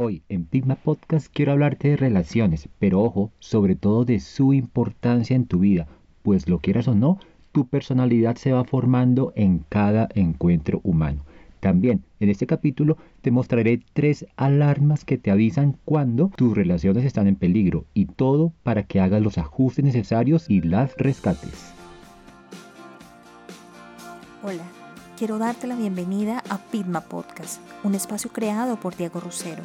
Hoy en Pigma Podcast quiero hablarte de relaciones, pero ojo, sobre todo de su importancia en tu vida, pues lo quieras o no, tu personalidad se va formando en cada encuentro humano. También en este capítulo te mostraré tres alarmas que te avisan cuando tus relaciones están en peligro y todo para que hagas los ajustes necesarios y las rescates. Hola, quiero darte la bienvenida a Pitma Podcast, un espacio creado por Diego Rusero,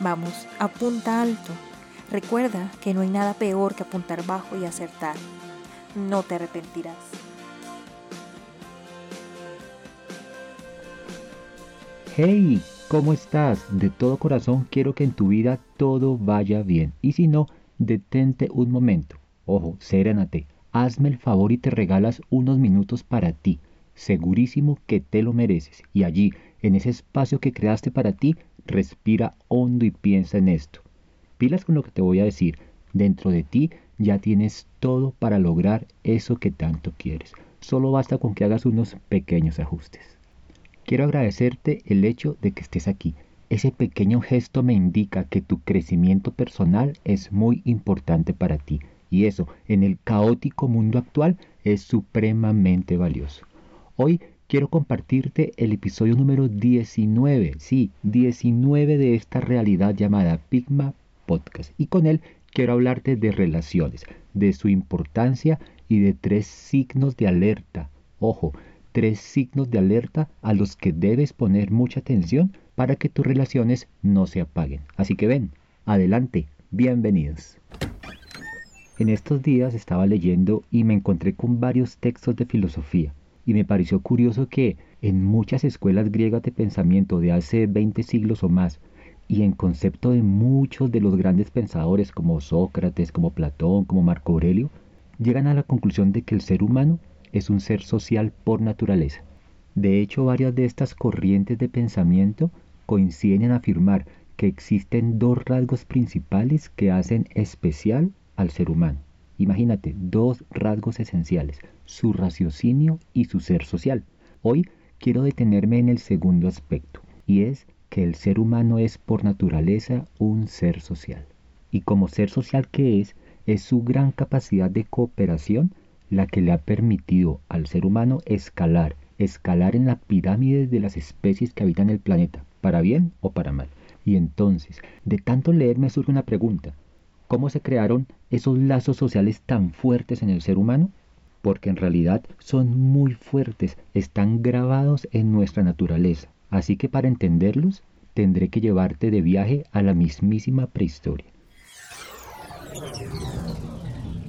Vamos, apunta alto. Recuerda que no hay nada peor que apuntar bajo y acertar no te arrepentirás. Hey, ¿cómo estás? De todo corazón quiero que en tu vida todo vaya bien. Y si no, detente un momento. Ojo, serénate. Hazme el favor y te regalas unos minutos para ti. Segurísimo que te lo mereces. Y allí, en ese espacio que creaste para ti, respira hondo y piensa en esto. Pilas con lo que te voy a decir. Dentro de ti ya tienes todo para lograr eso que tanto quieres. Solo basta con que hagas unos pequeños ajustes. Quiero agradecerte el hecho de que estés aquí. Ese pequeño gesto me indica que tu crecimiento personal es muy importante para ti y eso en el caótico mundo actual es supremamente valioso. Hoy quiero compartirte el episodio número 19, sí, 19 de esta realidad llamada Pigma Podcast y con él quiero hablarte de relaciones, de su importancia y de tres signos de alerta. Ojo, tres signos de alerta a los que debes poner mucha atención para que tus relaciones no se apaguen. Así que ven, adelante, bienvenidos. En estos días estaba leyendo y me encontré con varios textos de filosofía y me pareció curioso que en muchas escuelas griegas de pensamiento de hace 20 siglos o más y en concepto de muchos de los grandes pensadores como Sócrates, como Platón, como Marco Aurelio, llegan a la conclusión de que el ser humano es un ser social por naturaleza. De hecho, varias de estas corrientes de pensamiento coinciden en afirmar que existen dos rasgos principales que hacen especial al ser humano. Imagínate, dos rasgos esenciales, su raciocinio y su ser social. Hoy quiero detenerme en el segundo aspecto, y es que el ser humano es por naturaleza un ser social. Y como ser social que es, es su gran capacidad de cooperación la que le ha permitido al ser humano escalar, escalar en la pirámide de las especies que habitan el planeta, para bien o para mal. Y entonces, de tanto leer me surge una pregunta. ¿Cómo se crearon esos lazos sociales tan fuertes en el ser humano? Porque en realidad son muy fuertes, están grabados en nuestra naturaleza. Así que para entenderlos tendré que llevarte de viaje a la mismísima prehistoria.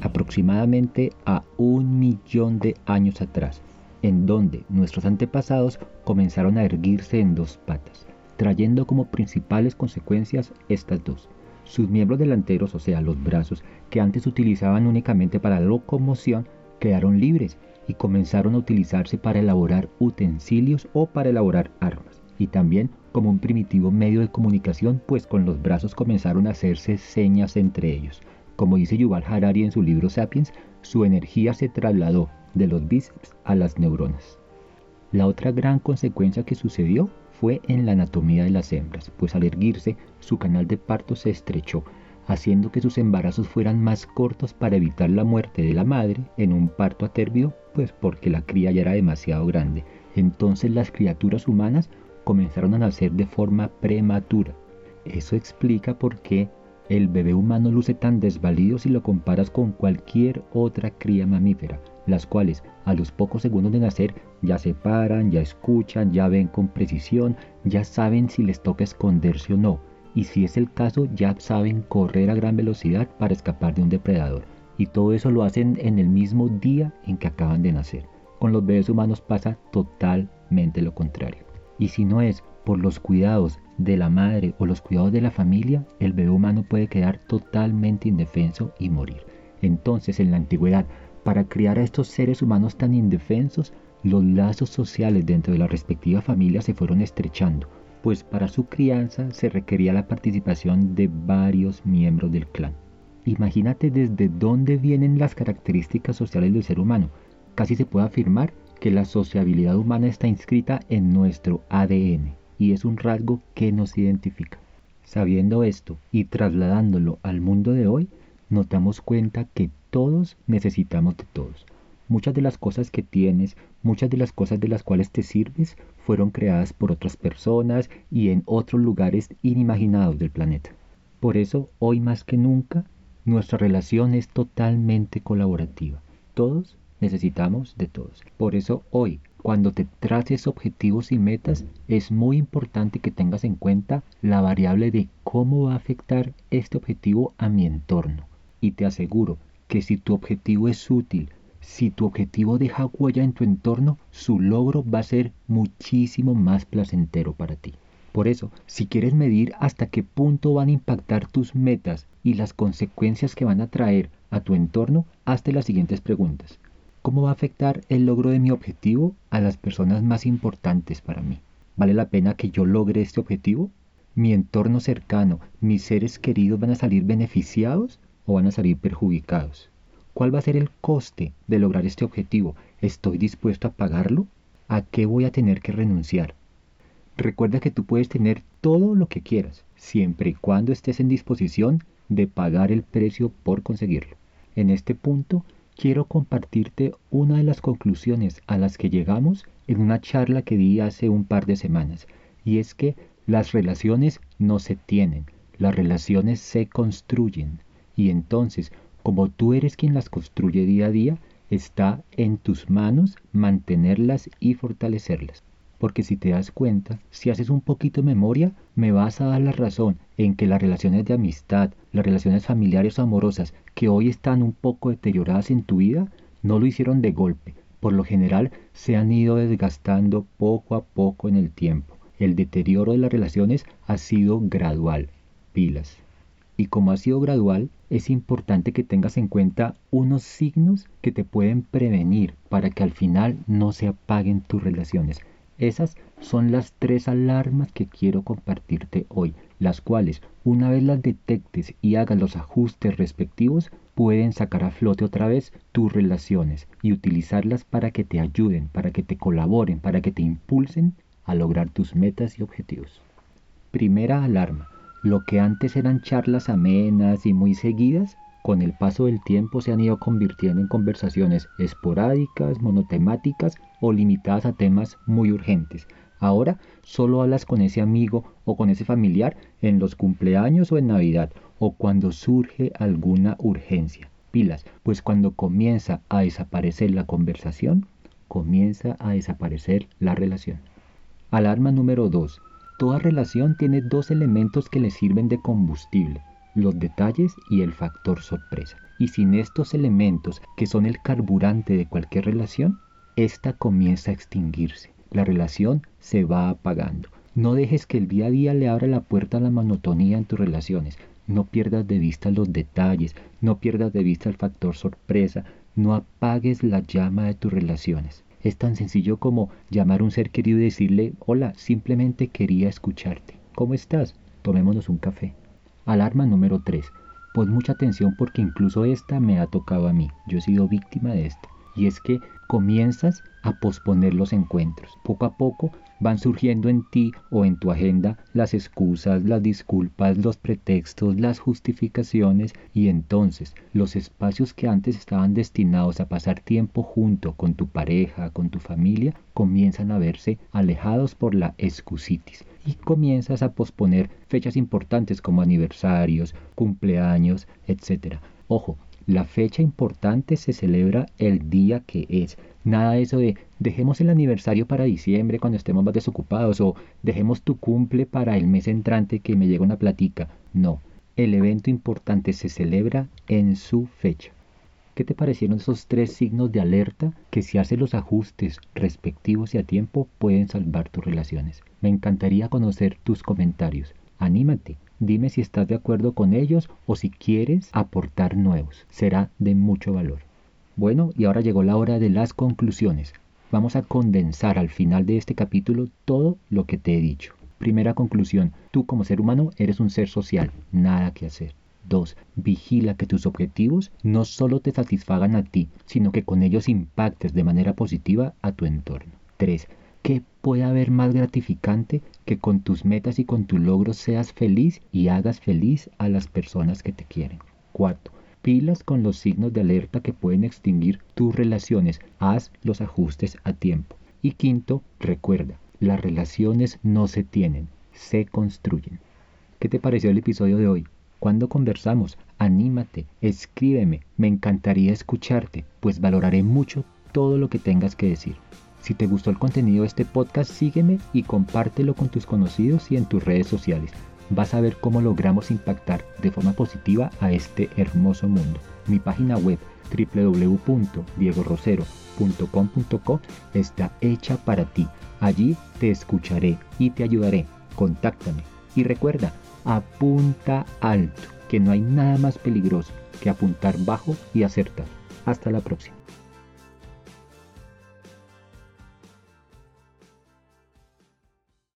Aproximadamente a un millón de años atrás, en donde nuestros antepasados comenzaron a erguirse en dos patas, trayendo como principales consecuencias estas dos. Sus miembros delanteros, o sea, los brazos, que antes utilizaban únicamente para locomoción, quedaron libres y comenzaron a utilizarse para elaborar utensilios o para elaborar armas, y también como un primitivo medio de comunicación, pues con los brazos comenzaron a hacerse señas entre ellos. Como dice Yuval Harari en su libro Sapiens, su energía se trasladó de los bíceps a las neuronas. La otra gran consecuencia que sucedió fue en la anatomía de las hembras, pues al erguirse su canal de parto se estrechó, haciendo que sus embarazos fueran más cortos para evitar la muerte de la madre en un parto atérbido, pues porque la cría ya era demasiado grande. Entonces las criaturas humanas comenzaron a nacer de forma prematura. Eso explica por qué el bebé humano luce tan desvalido si lo comparas con cualquier otra cría mamífera, las cuales a los pocos segundos de nacer ya se paran, ya escuchan, ya ven con precisión, ya saben si les toca esconderse o no y si es el caso ya saben correr a gran velocidad para escapar de un depredador. Y todo eso lo hacen en el mismo día en que acaban de nacer. Con los bebés humanos pasa totalmente lo contrario. Y si no es por los cuidados de la madre o los cuidados de la familia, el bebé humano puede quedar totalmente indefenso y morir. Entonces, en la antigüedad, para criar a estos seres humanos tan indefensos, los lazos sociales dentro de la respectiva familia se fueron estrechando, pues para su crianza se requería la participación de varios miembros del clan. Imagínate desde dónde vienen las características sociales del ser humano. Casi se puede afirmar que la sociabilidad humana está inscrita en nuestro ADN y es un rasgo que nos identifica. Sabiendo esto y trasladándolo al mundo de hoy, nos damos cuenta que todos necesitamos de todos. Muchas de las cosas que tienes, muchas de las cosas de las cuales te sirves, fueron creadas por otras personas y en otros lugares inimaginados del planeta. Por eso, hoy más que nunca, nuestra relación es totalmente colaborativa. Todos necesitamos de todos. Por eso hoy, cuando te traces objetivos y metas, es muy importante que tengas en cuenta la variable de cómo va a afectar este objetivo a mi entorno. Y te aseguro que si tu objetivo es útil, si tu objetivo deja huella en tu entorno, su logro va a ser muchísimo más placentero para ti. Por eso, si quieres medir hasta qué punto van a impactar tus metas y las consecuencias que van a traer a tu entorno, hazte las siguientes preguntas. ¿Cómo va a afectar el logro de mi objetivo a las personas más importantes para mí? ¿Vale la pena que yo logre este objetivo? ¿Mi entorno cercano, mis seres queridos van a salir beneficiados o van a salir perjudicados? ¿Cuál va a ser el coste de lograr este objetivo? ¿Estoy dispuesto a pagarlo? ¿A qué voy a tener que renunciar? Recuerda que tú puedes tener todo lo que quieras, siempre y cuando estés en disposición de pagar el precio por conseguirlo. En este punto, quiero compartirte una de las conclusiones a las que llegamos en una charla que di hace un par de semanas, y es que las relaciones no se tienen, las relaciones se construyen, y entonces, como tú eres quien las construye día a día, está en tus manos mantenerlas y fortalecerlas. Porque si te das cuenta, si haces un poquito de memoria, me vas a dar la razón en que las relaciones de amistad, las relaciones familiares o amorosas que hoy están un poco deterioradas en tu vida, no lo hicieron de golpe. Por lo general se han ido desgastando poco a poco en el tiempo. El deterioro de las relaciones ha sido gradual. Pilas. Y como ha sido gradual, es importante que tengas en cuenta unos signos que te pueden prevenir para que al final no se apaguen tus relaciones. Esas son las tres alarmas que quiero compartirte hoy, las cuales, una vez las detectes y hagas los ajustes respectivos, pueden sacar a flote otra vez tus relaciones y utilizarlas para que te ayuden, para que te colaboren, para que te impulsen a lograr tus metas y objetivos. Primera alarma. Lo que antes eran charlas amenas y muy seguidas, con el paso del tiempo se han ido convirtiendo en conversaciones esporádicas, monotemáticas o limitadas a temas muy urgentes. Ahora solo hablas con ese amigo o con ese familiar en los cumpleaños o en Navidad o cuando surge alguna urgencia. Pilas, pues cuando comienza a desaparecer la conversación, comienza a desaparecer la relación. Alarma número 2. Toda relación tiene dos elementos que le sirven de combustible los detalles y el factor sorpresa. Y sin estos elementos, que son el carburante de cualquier relación, esta comienza a extinguirse. La relación se va apagando. No dejes que el día a día le abra la puerta a la monotonía en tus relaciones. No pierdas de vista los detalles, no pierdas de vista el factor sorpresa, no apagues la llama de tus relaciones. Es tan sencillo como llamar a un ser querido y decirle, hola, simplemente quería escucharte. ¿Cómo estás? Tomémonos un café. Alarma número 3. Pon mucha atención porque incluso esta me ha tocado a mí. Yo he sido víctima de esta. Y es que comienzas a posponer los encuentros. Poco a poco van surgiendo en ti o en tu agenda las excusas, las disculpas, los pretextos, las justificaciones y entonces los espacios que antes estaban destinados a pasar tiempo junto con tu pareja, con tu familia, comienzan a verse alejados por la excusitis y comienzas a posponer fechas importantes como aniversarios, cumpleaños, etc. Ojo, la fecha importante se celebra el día que es. Nada de eso de dejemos el aniversario para diciembre cuando estemos más desocupados o dejemos tu cumple para el mes entrante que me llega una platica. No, el evento importante se celebra en su fecha. ¿Qué te parecieron esos tres signos de alerta que si haces los ajustes respectivos y a tiempo pueden salvar tus relaciones? Me encantaría conocer tus comentarios. Anímate, dime si estás de acuerdo con ellos o si quieres aportar nuevos. Será de mucho valor. Bueno, y ahora llegó la hora de las conclusiones. Vamos a condensar al final de este capítulo todo lo que te he dicho. Primera conclusión, tú como ser humano eres un ser social, nada que hacer. 2. Vigila que tus objetivos no solo te satisfagan a ti, sino que con ellos impactes de manera positiva a tu entorno. 3. ¿Qué puede haber más gratificante que con tus metas y con tus logros seas feliz y hagas feliz a las personas que te quieren? 4. Pilas con los signos de alerta que pueden extinguir tus relaciones. Haz los ajustes a tiempo. Y quinto, recuerda, las relaciones no se tienen, se construyen. ¿Qué te pareció el episodio de hoy? Cuando conversamos, anímate, escríbeme, me encantaría escucharte, pues valoraré mucho todo lo que tengas que decir. Si te gustó el contenido de este podcast, sígueme y compártelo con tus conocidos y en tus redes sociales. Vas a ver cómo logramos impactar de forma positiva a este hermoso mundo. Mi página web www.diegorosero.com.co está hecha para ti. Allí te escucharé y te ayudaré. Contáctame. Y recuerda, apunta alto, que no hay nada más peligroso que apuntar bajo y acertar. Hasta la próxima.